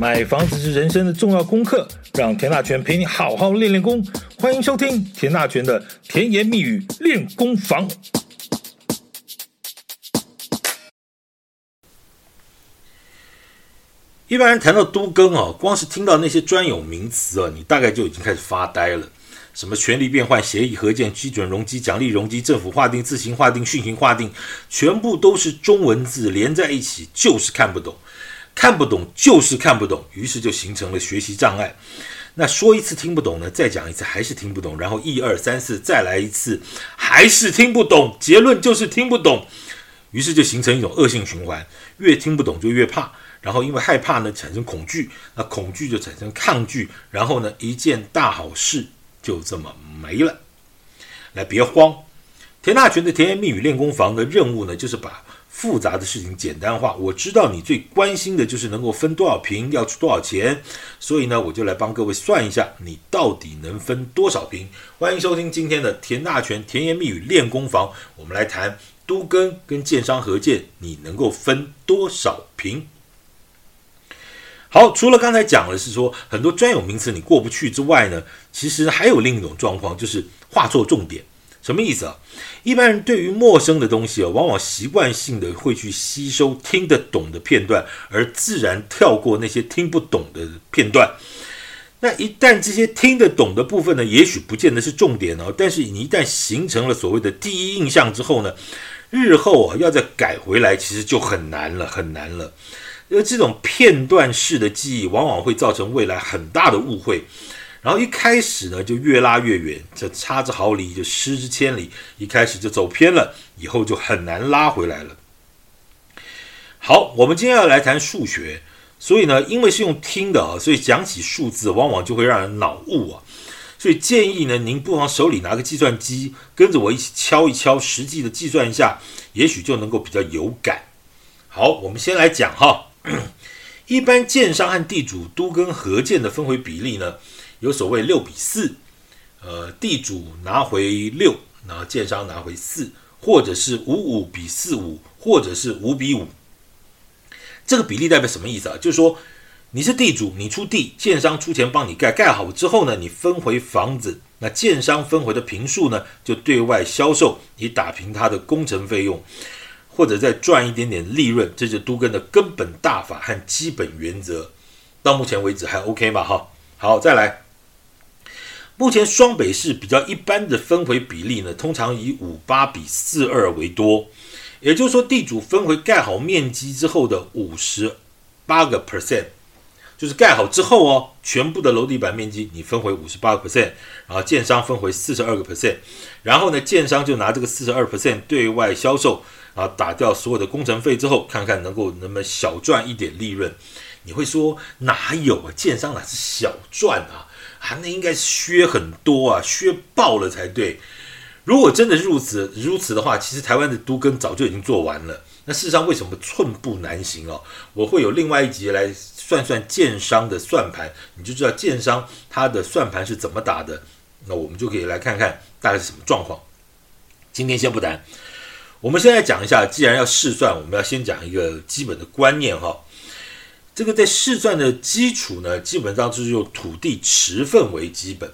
买房子是人生的重要功课，让田大全陪你好好练练功。欢迎收听田大全的甜言蜜语练功房。一般人谈到都更啊，光是听到那些专有名词啊，你大概就已经开始发呆了。什么权力变换、协议核建、基准容积、奖励容积、政府划定、自行划定、训行划定，全部都是中文字连在一起，就是看不懂。看不懂就是看不懂，于是就形成了学习障碍。那说一次听不懂呢，再讲一次还是听不懂，然后一二三四再来一次，还是听不懂。结论就是听不懂，于是就形成一种恶性循环，越听不懂就越怕，然后因为害怕呢产生恐惧，那恐惧就产生抗拒，然后呢一件大好事就这么没了。来，别慌，田大权的甜言蜜语练功房的任务呢，就是把。复杂的事情简单化。我知道你最关心的就是能够分多少平，要出多少钱，所以呢，我就来帮各位算一下，你到底能分多少平。欢迎收听今天的田大全甜言蜜语练功房，我们来谈都更跟建商合建，你能够分多少平？好，除了刚才讲的是说很多专有名词你过不去之外呢，其实还有另一种状况，就是画错重点。什么意思啊？一般人对于陌生的东西啊，往往习惯性的会去吸收听得懂的片段，而自然跳过那些听不懂的片段。那一旦这些听得懂的部分呢，也许不见得是重点哦。但是你一旦形成了所谓的第一印象之后呢，日后啊要再改回来，其实就很难了，很难了。而这种片段式的记忆，往往会造成未来很大的误会。然后一开始呢，就越拉越远，这差之毫厘就失之千里。一开始就走偏了，以后就很难拉回来了。好，我们今天要来谈数学，所以呢，因为是用听的啊，所以讲起数字往往就会让人脑雾啊。所以建议呢，您不妨手里拿个计算机，跟着我一起敲一敲，实际的计算一下，也许就能够比较有感。好，我们先来讲哈，一般建商和地主都跟合建的分回比例呢，有所谓六比四，呃，地主拿回六，然后建商拿回四，或者是五五比四五，或者是五比五。这个比例代表什么意思啊？就是说你是地主，你出地，建商出钱帮你盖，盖好之后呢，你分回房子，那建商分回的平数呢，就对外销售，以打平他的工程费用，或者再赚一点点利润，这是都跟的根本大法和基本原则。到目前为止还 OK 吧？哈，好，再来。目前双北市比较一般的分回比例呢，通常以五八比四二为多，也就是说，地主分回盖好面积之后的五十八个 percent，就是盖好之后哦，全部的楼地板面积你分回五十八个 percent，然后建商分回四十二个 percent，然后呢，建商就拿这个四十二 percent 对外销售，然后打掉所有的工程费之后，看看能够能不能小赚一点利润。你会说哪有啊？建商哪是小赚啊？啊，那应该削很多啊，削爆了才对。如果真的如此如此的话，其实台湾的都更早就已经做完了。那事实上为什么寸步难行哦？我会有另外一集来算算建商的算盘，你就知道建商他的算盘是怎么打的。那我们就可以来看看大概是什么状况。今天先不谈，我们现在讲一下，既然要试算，我们要先讲一个基本的观念哈。这个在试算的基础呢，基本上就是用土地持份为基本，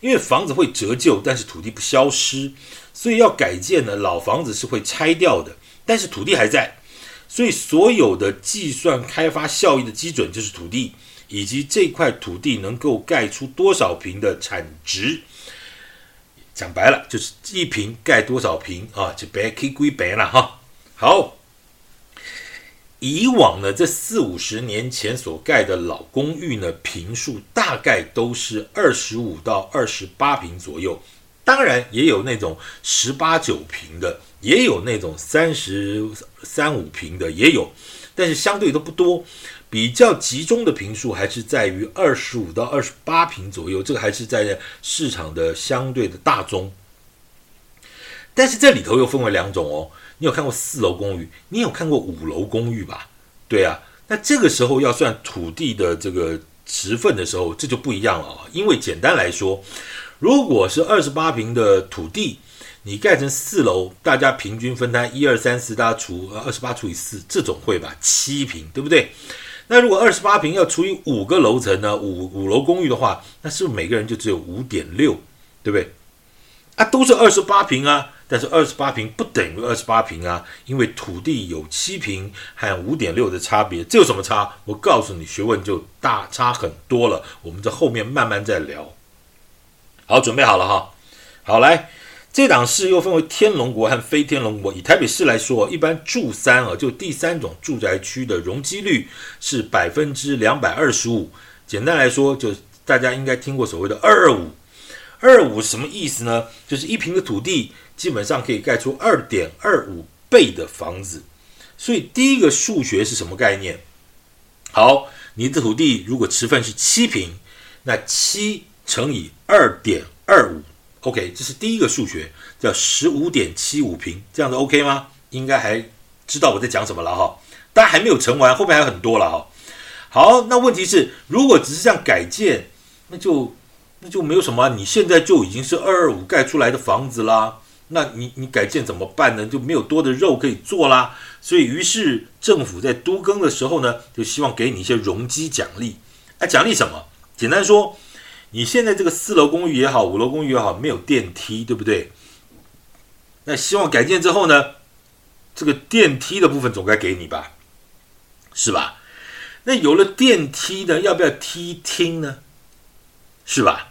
因为房子会折旧，但是土地不消失，所以要改建呢，老房子是会拆掉的，但是土地还在，所以所有的计算开发效益的基准就是土地以及这块土地能够盖出多少平的产值。讲白了就是一平盖多少平啊，就白 K 归白了哈。好。以往呢，这四五十年前所盖的老公寓呢，坪数大概都是二十五到二十八平左右，当然也有那种十八九平的，也有那种三十三五平的，也有，但是相对都不多。比较集中的坪数还是在于二十五到二十八平左右，这个还是在市场的相对的大宗。但是这里头又分为两种哦。你有看过四楼公寓？你有看过五楼公寓吧？对啊，那这个时候要算土地的这个持份的时候，这就不一样了啊。因为简单来说，如果是二十八平的土地，你盖成四楼，大家平均分摊一二三四，大家除二十八除以四，这种会吧？七平，对不对？那如果二十八平要除以五个楼层呢？五五楼公寓的话，那是不是每个人就只有五点六，对不对？啊，都是二十八平啊，但是二十八平不等于二十八平啊，因为土地有七平和五点六的差别，这有什么差？我告诉你，学问就大差很多了。我们在后面慢慢再聊。好，准备好了哈。好，来。这档市又分为天龙国和非天龙国。以台北市来说，一般住三啊，就第三种住宅区的容积率是百分之两百二十五。简单来说，就大家应该听过所谓的二二五。二二五什么意思呢？就是一平的土地基本上可以盖出二点二五倍的房子。所以第一个数学是什么概念？好，你的土地如果持分是七平，那七乘以二点二五。OK，这是第一个数学，叫十五点七五平，这样子 OK 吗？应该还知道我在讲什么了哈。但还没有乘完，后面还有很多了哈。好，那问题是，如果只是这样改建，那就那就没有什么。你现在就已经是二二五盖出来的房子啦，那你你改建怎么办呢？就没有多的肉可以做啦。所以，于是政府在都更的时候呢，就希望给你一些容积奖励。哎，奖励什么？简单说。你现在这个四楼公寓也好，五楼公寓也好，没有电梯，对不对？那希望改建之后呢，这个电梯的部分总该给你吧，是吧？那有了电梯呢，要不要梯厅呢？是吧？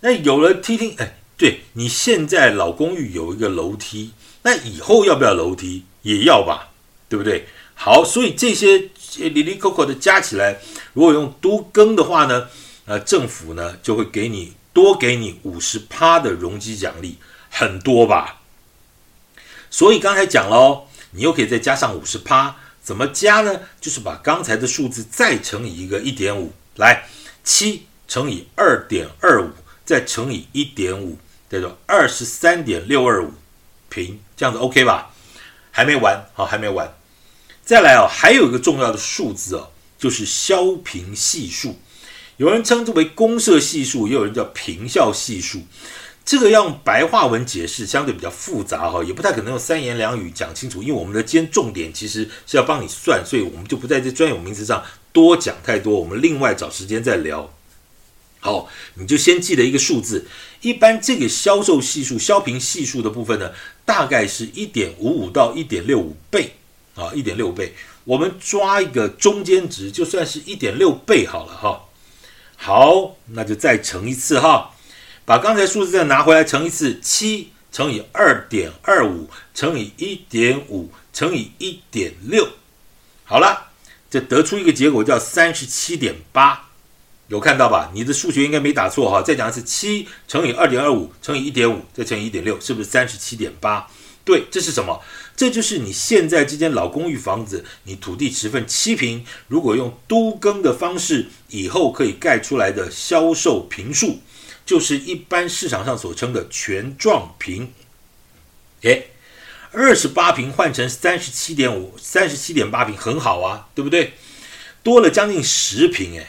那有了梯厅，哎，对，你现在老公寓有一个楼梯，那以后要不要楼梯？也要吧，对不对？好，所以这些哩哩扣扣的加起来，如果用都更的话呢？呃，政府呢就会给你多给你五十趴的容积奖励，很多吧？所以刚才讲了哦，你又可以再加上五十趴，怎么加呢？就是把刚才的数字再乘以一个一点五，来，七乘以二点二五，再乘以一点五，叫做二十三点六二五平，这样子 OK 吧？还没完，好，还没完，再来哦，还有一个重要的数字哦，就是销坪系数。有人称之为公社系数，也有人叫平效系数。这个要用白话文解释，相对比较复杂哈，也不太可能用三言两语讲清楚。因为我们的今天重点其实是要帮你算，所以我们就不在这专有名词上多讲太多。我们另外找时间再聊。好，你就先记得一个数字。一般这个销售系数、销坪系数的部分呢，大概是一点五五到一点六五倍啊，一点六倍。我们抓一个中间值，就算是一点六倍好了哈。好，那就再乘一次哈，把刚才数字再拿回来乘一次，七乘以二点二五乘以一点五乘以一点六，好了，这得出一个结果叫三十七点八，有看到吧？你的数学应该没打错哈。再讲一次，七乘以二点二五乘以一点五再乘以一点六，是不是三十七点八？对，这是什么？这就是你现在这间老公寓房子，你土地持分七平，如果用都更的方式，以后可以盖出来的销售坪数，就是一般市场上所称的全状坪。诶，二十八平换成三十七点五、三十七点八平，很好啊，对不对？多了将近十平，诶，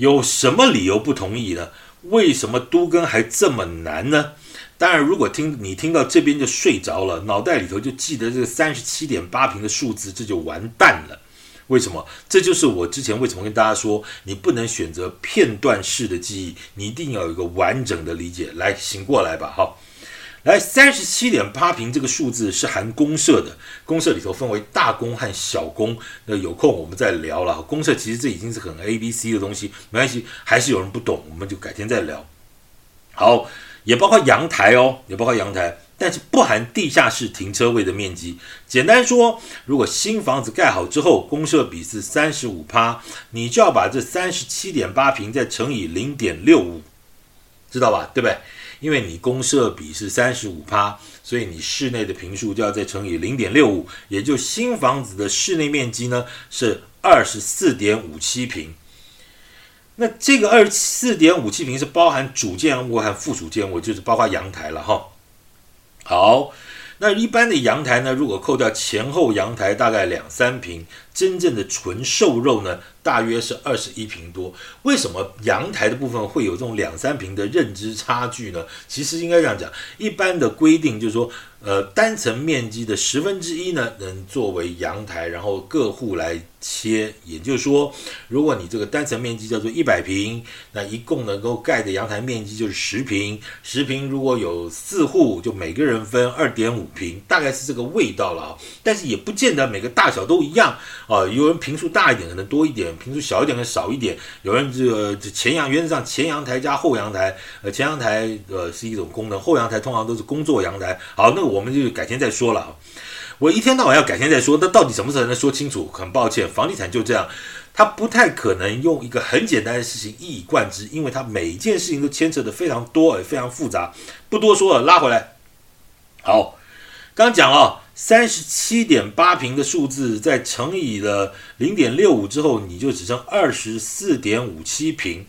有什么理由不同意呢？为什么都更还这么难呢？当然，如果听你听到这边就睡着了，脑袋里头就记得这个三十七点八平的数字，这就完蛋了。为什么？这就是我之前为什么跟大家说，你不能选择片段式的记忆，你一定要有一个完整的理解。来，醒过来吧，好。来，三十七点八平这个数字是含公社的，公社里头分为大公和小公。那有空我们再聊了。公社其实这已经是很 A B C 的东西，没关系，还是有人不懂，我们就改天再聊。好。也包括阳台哦，也包括阳台，但是不含地下室停车位的面积。简单说，如果新房子盖好之后，公社比是三十五趴，你就要把这三十七点八平再乘以零点六五，知道吧？对不对？因为你公设比是三十五趴，所以你室内的坪数就要再乘以零点六五，也就新房子的室内面积呢是二十四点五七平。那这个二十四点五七平是包含主建物和附属建物，就是包括阳台了哈。好，那一般的阳台呢，如果扣掉前后阳台大概两三平，真正的纯瘦肉呢，大约是二十一平多。为什么阳台的部分会有这种两三平的认知差距呢？其实应该这样讲，一般的规定就是说。呃，单层面积的十分之一呢，能作为阳台，然后各户来切。也就是说，如果你这个单层面积叫做一百平，那一共能够盖的阳台面积就是十平。十平如果有四户，就每个人分二点五平，大概是这个味道了啊。但是也不见得每个大小都一样啊。有人平数大一点可能多一点，坪数小一点可能少一点。有人这个前阳原则上前阳台加后阳台，呃，前阳台呃是一种功能，后阳台通常都是工作阳台。好，那。我们就改天再说了！我一天到晚要改天再说，那到底什么时候才能说清楚？很抱歉，房地产就这样，它不太可能用一个很简单的事情一以贯之，因为它每一件事情都牵扯的非常多，也非常复杂。不多说了，拉回来。好，刚讲哦，三十七点八平的数字，再乘以了零点六五之后，你就只剩二十四点五七平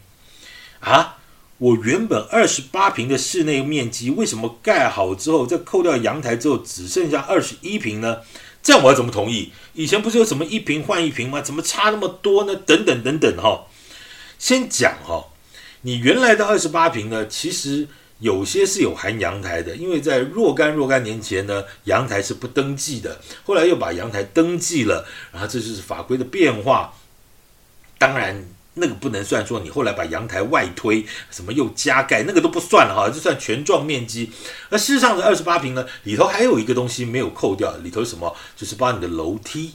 啊。我原本二十八平的室内面积，为什么盖好之后，再扣掉阳台之后，只剩下二十一平呢？这样我要怎么同意？以前不是有什么一平换一平吗？怎么差那么多呢？等等等等哈。先讲哈，你原来的二十八平呢，其实有些是有含阳台的，因为在若干若干年前呢，阳台是不登记的，后来又把阳台登记了，然后这就是法规的变化。当然。那个不能算说你后来把阳台外推，什么又加盖，那个都不算了哈，就算全幢面积。而事实上的二十八平呢，里头还有一个东西没有扣掉，里头什么？就是把你的楼梯。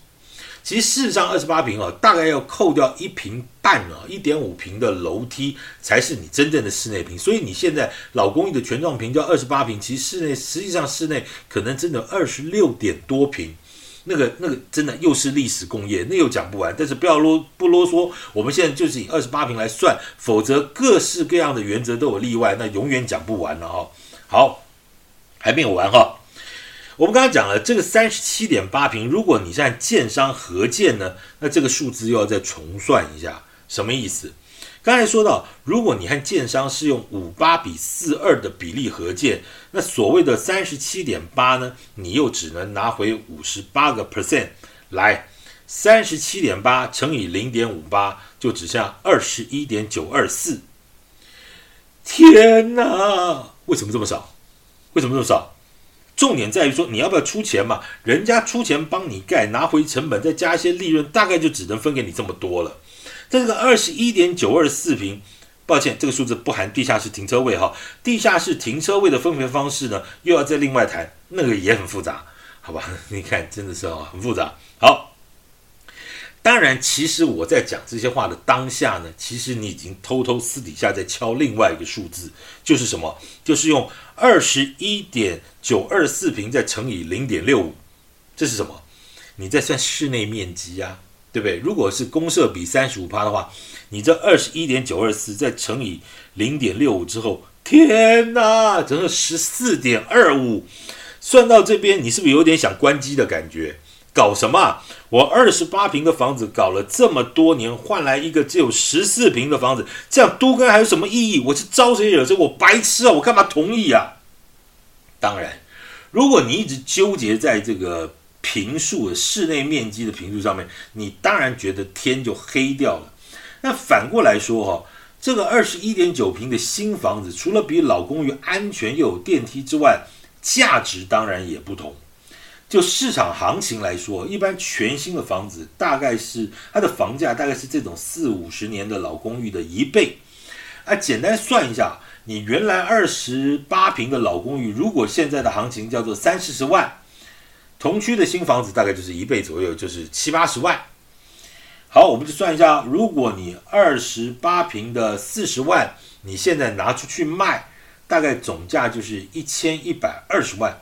其实事实上二十八平啊，大概要扣掉一平半啊，一点五平的楼梯才是你真正的室内平。所以你现在老公寓的全幢平叫二十八平，其实室内实际上室内可能真的二十六点多平。那个那个真的又是历史工业，那又讲不完。但是不要啰不啰嗦，我们现在就是以二十八平来算，否则各式各样的原则都有例外，那永远讲不完了哈。好，还没有完哈。我们刚才讲了这个三十七点八平，如果你是按建商合建呢，那这个数字又要再重算一下，什么意思？刚才说到，如果你和建商是用五八比四二的比例合建，那所谓的三十七点八呢，你又只能拿回五十八个 percent 来，三十七点八乘以零点五八，就只剩下二十一点九二四。天哪，为什么这么少？为什么这么少？重点在于说，你要不要出钱嘛？人家出钱帮你盖，拿回成本，再加一些利润，大概就只能分给你这么多了。这个二十一点九二四平，抱歉，这个数字不含地下室停车位哈。地下室停车位的分配方式呢，又要再另外谈，那个也很复杂，好吧？你看，真的是啊，很复杂。好，当然，其实我在讲这些话的当下呢，其实你已经偷偷私底下在敲另外一个数字，就是什么？就是用二十一点九二四平再乘以零点六五，这是什么？你在算室内面积呀、啊。对不对？如果是公设比三十五趴的话，你这二十一点九二四再乘以零点六五之后，天哪，整个十四点二五，算到这边，你是不是有点想关机的感觉？搞什么？我二十八平的房子搞了这么多年，换来一个只有十四平的房子，这样都跟还有什么意义？我是招谁惹谁？我白痴啊！我干嘛同意啊？当然，如果你一直纠结在这个。平数的室内面积的平数上面，你当然觉得天就黑掉了。那反过来说哈，这个二十一点九平的新房子，除了比老公寓安全又有电梯之外，价值当然也不同。就市场行情来说，一般全新的房子大概是它的房价大概是这种四五十年的老公寓的一倍。啊，简单算一下，你原来二十八平的老公寓，如果现在的行情叫做三四十万。同区的新房子大概就是一倍左右，就是七八十万。好，我们就算一下，如果你二十八平的四十万，你现在拿出去卖，大概总价就是一千一百二十万。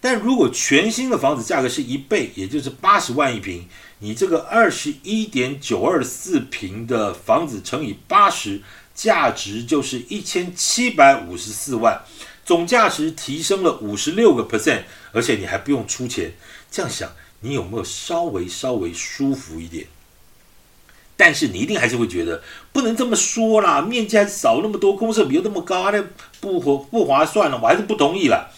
但如果全新的房子价格是一倍，也就是八十万一平，你这个二十一点九二四平的房子乘以八十，价值就是一千七百五十四万。总价值提升了五十六个 percent，而且你还不用出钱。这样想，你有没有稍微稍微舒服一点？但是你一定还是会觉得不能这么说啦，面积还少那么多，公设比又那么高，那不划不划算了，我还是不同意了。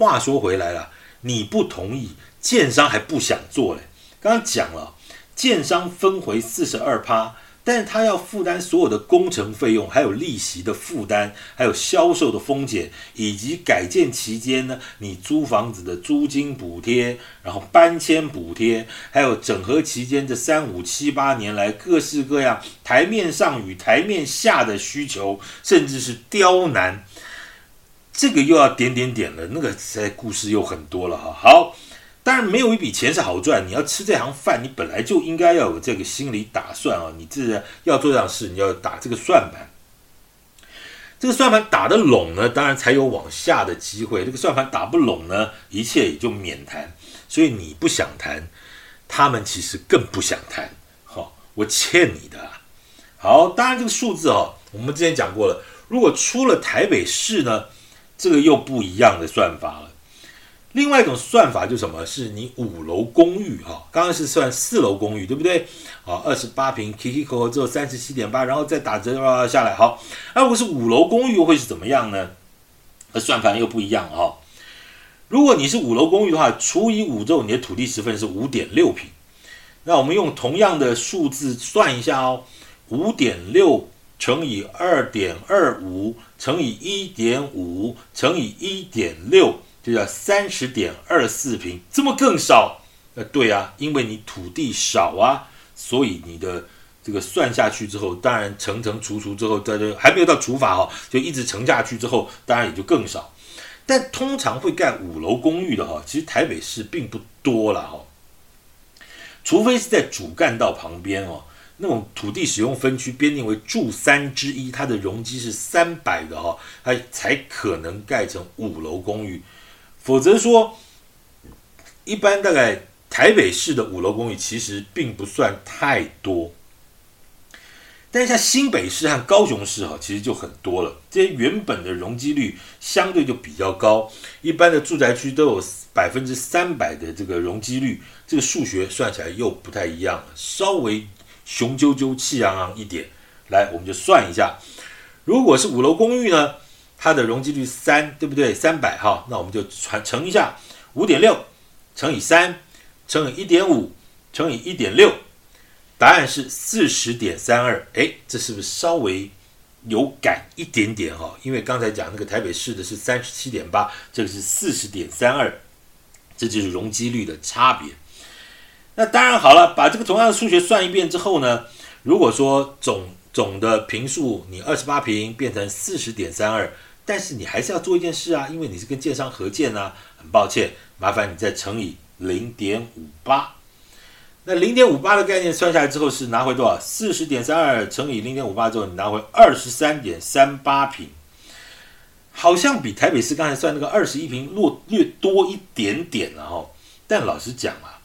话说回来了，你不同意，建商还不想做嘞。刚刚讲了，建商分回四十二趴。但是他要负担所有的工程费用，还有利息的负担，还有销售的风险，以及改建期间呢，你租房子的租金补贴，然后搬迁补贴，还有整合期间这三五七八年来各式各样台面上与台面下的需求，甚至是刁难，这个又要点点点了，那个在故事又很多了哈。好。当然，没有一笔钱是好赚。你要吃这行饭，你本来就应该要有这个心理打算啊！你自然要做这样事，你要打这个算盘。这个算盘打得拢呢，当然才有往下的机会。这个算盘打不拢呢，一切也就免谈。所以你不想谈，他们其实更不想谈。好，我欠你的。好，当然这个数字哦，我们之前讲过了。如果出了台北市呢，这个又不一样的算法了。另外一种算法就是什么？是你五楼公寓哈，刚刚是算四楼公寓，对不对？啊，二十八平，Kiki 扣扣之后三十七点八，然后再打折下来。好，那如果是五楼公寓会是怎么样呢？那算法又不一样哈。如果你是五楼公寓的话，除以五之后，你的土地十分是五点六平。那我们用同样的数字算一下哦，五点六乘以二点二五乘以一点五乘以一点六。就叫三十点二四平，这么更少？呃，对啊，因为你土地少啊，所以你的这个算下去之后，当然乘乘除除之后，在这还没有到除法哈、哦，就一直乘下去之后，当然也就更少。但通常会盖五楼公寓的哈，其实台北市并不多了哈，除非是在主干道旁边哦，那种土地使用分区编定为住三之一，它的容积是三百的哈，它才可能盖成五楼公寓。否则说，一般大概台北市的五楼公寓其实并不算太多，但是像新北市和高雄市哈，其实就很多了。这些原本的容积率相对就比较高，一般的住宅区都有百分之三百的这个容积率，这个数学算起来又不太一样了，稍微雄赳赳气昂昂一点。来，我们就算一下，如果是五楼公寓呢？它的容积率三，对不对？三百哈，那我们就传乘一下，五点六乘以三乘以一点五乘以一点六，答案是四十点三二。哎，这是不是稍微有感一点点哈？因为刚才讲那个台北市的是三十七点八，这个是四十点三二，这就是容积率的差别。那当然好了，把这个同样的数学算一遍之后呢，如果说总总的坪数你二十八坪变成四十点三二。但是你还是要做一件事啊，因为你是跟建商合建啊。很抱歉，麻烦你再乘以零点五八。那零点五八的概念算下来之后是拿回多少？四十点三二乘以零点五八之后，你拿回二十三点三八坪，好像比台北市刚才算那个二十一坪略略多一点点了哈。但老实讲啊，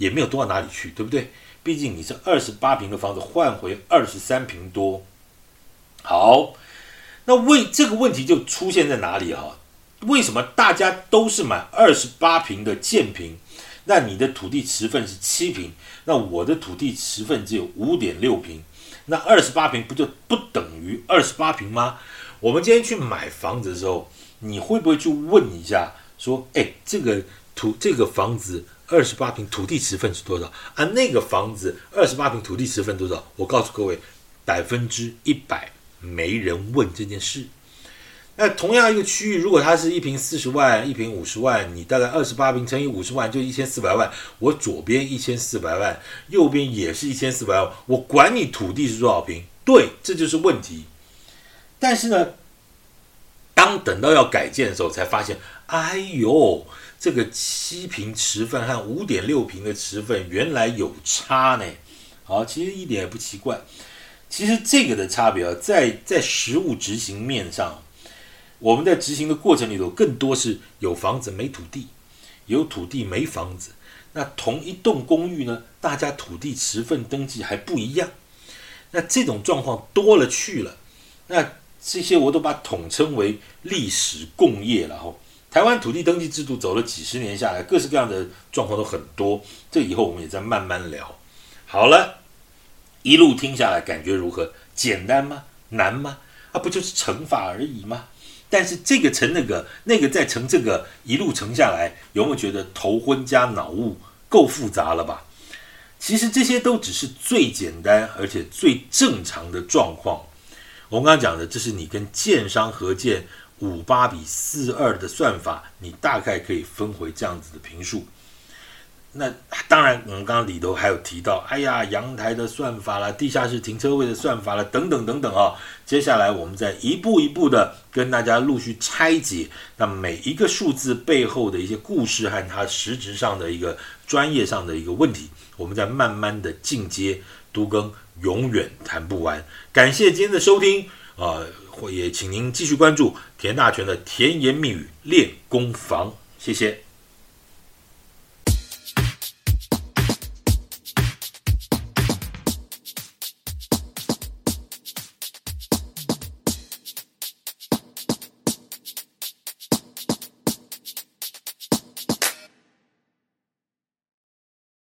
也没有多到哪里去，对不对？毕竟你是二十八平的房子换回二十三平多，好。那为这个问题就出现在哪里哈？为什么大家都是买二十八平的建平？那你的土地持份是七平，那我的土地持份只有五点六平，那二十八平不就不等于二十八平吗？我们今天去买房子的时候，你会不会去问一下，说，哎，这个土这个房子二十八平土地持份是多少啊？那个房子二十八平土地持份多少？我告诉各位，百分之一百。没人问这件事。那同样一个区域，如果它是一平四十万，一平五十万，你大概二十八平乘以五十万，就一千四百万。我左边一千四百万，右边也是一千四百万。我管你土地是多少平，对，这就是问题。但是呢，当等到要改建的时候，才发现，哎呦，这个七平持分和五点六平的持分原来有差呢。好，其实一点也不奇怪。其实这个的差别啊，在在实物执行面上，我们在执行的过程里头，更多是有房子没土地，有土地没房子。那同一栋公寓呢，大家土地持分登记还不一样，那这种状况多了去了。那这些我都把统称为历史共业了哈。台湾土地登记制度走了几十年下来，各式各样的状况都很多。这以后我们也在慢慢聊。好了。一路听下来，感觉如何？简单吗？难吗？啊，不就是乘法而已吗？但是这个乘那个，那个再乘这个，一路乘下来，有没有觉得头昏加脑雾？够复杂了吧？其实这些都只是最简单而且最正常的状况。我们刚刚讲的，这是你跟建商合建五八比四二的算法，你大概可以分回这样子的坪数。那当然，我们刚刚里头还有提到，哎呀，阳台的算法啦，地下室停车位的算法啦，等等等等啊。接下来我们再一步一步的跟大家陆续拆解，那每一个数字背后的一些故事和它实质上的一个专业上的一个问题，我们再慢慢的进阶，都更永远谈不完。感谢今天的收听啊，呃，也请您继续关注田大全的甜言蜜语练功房，谢谢。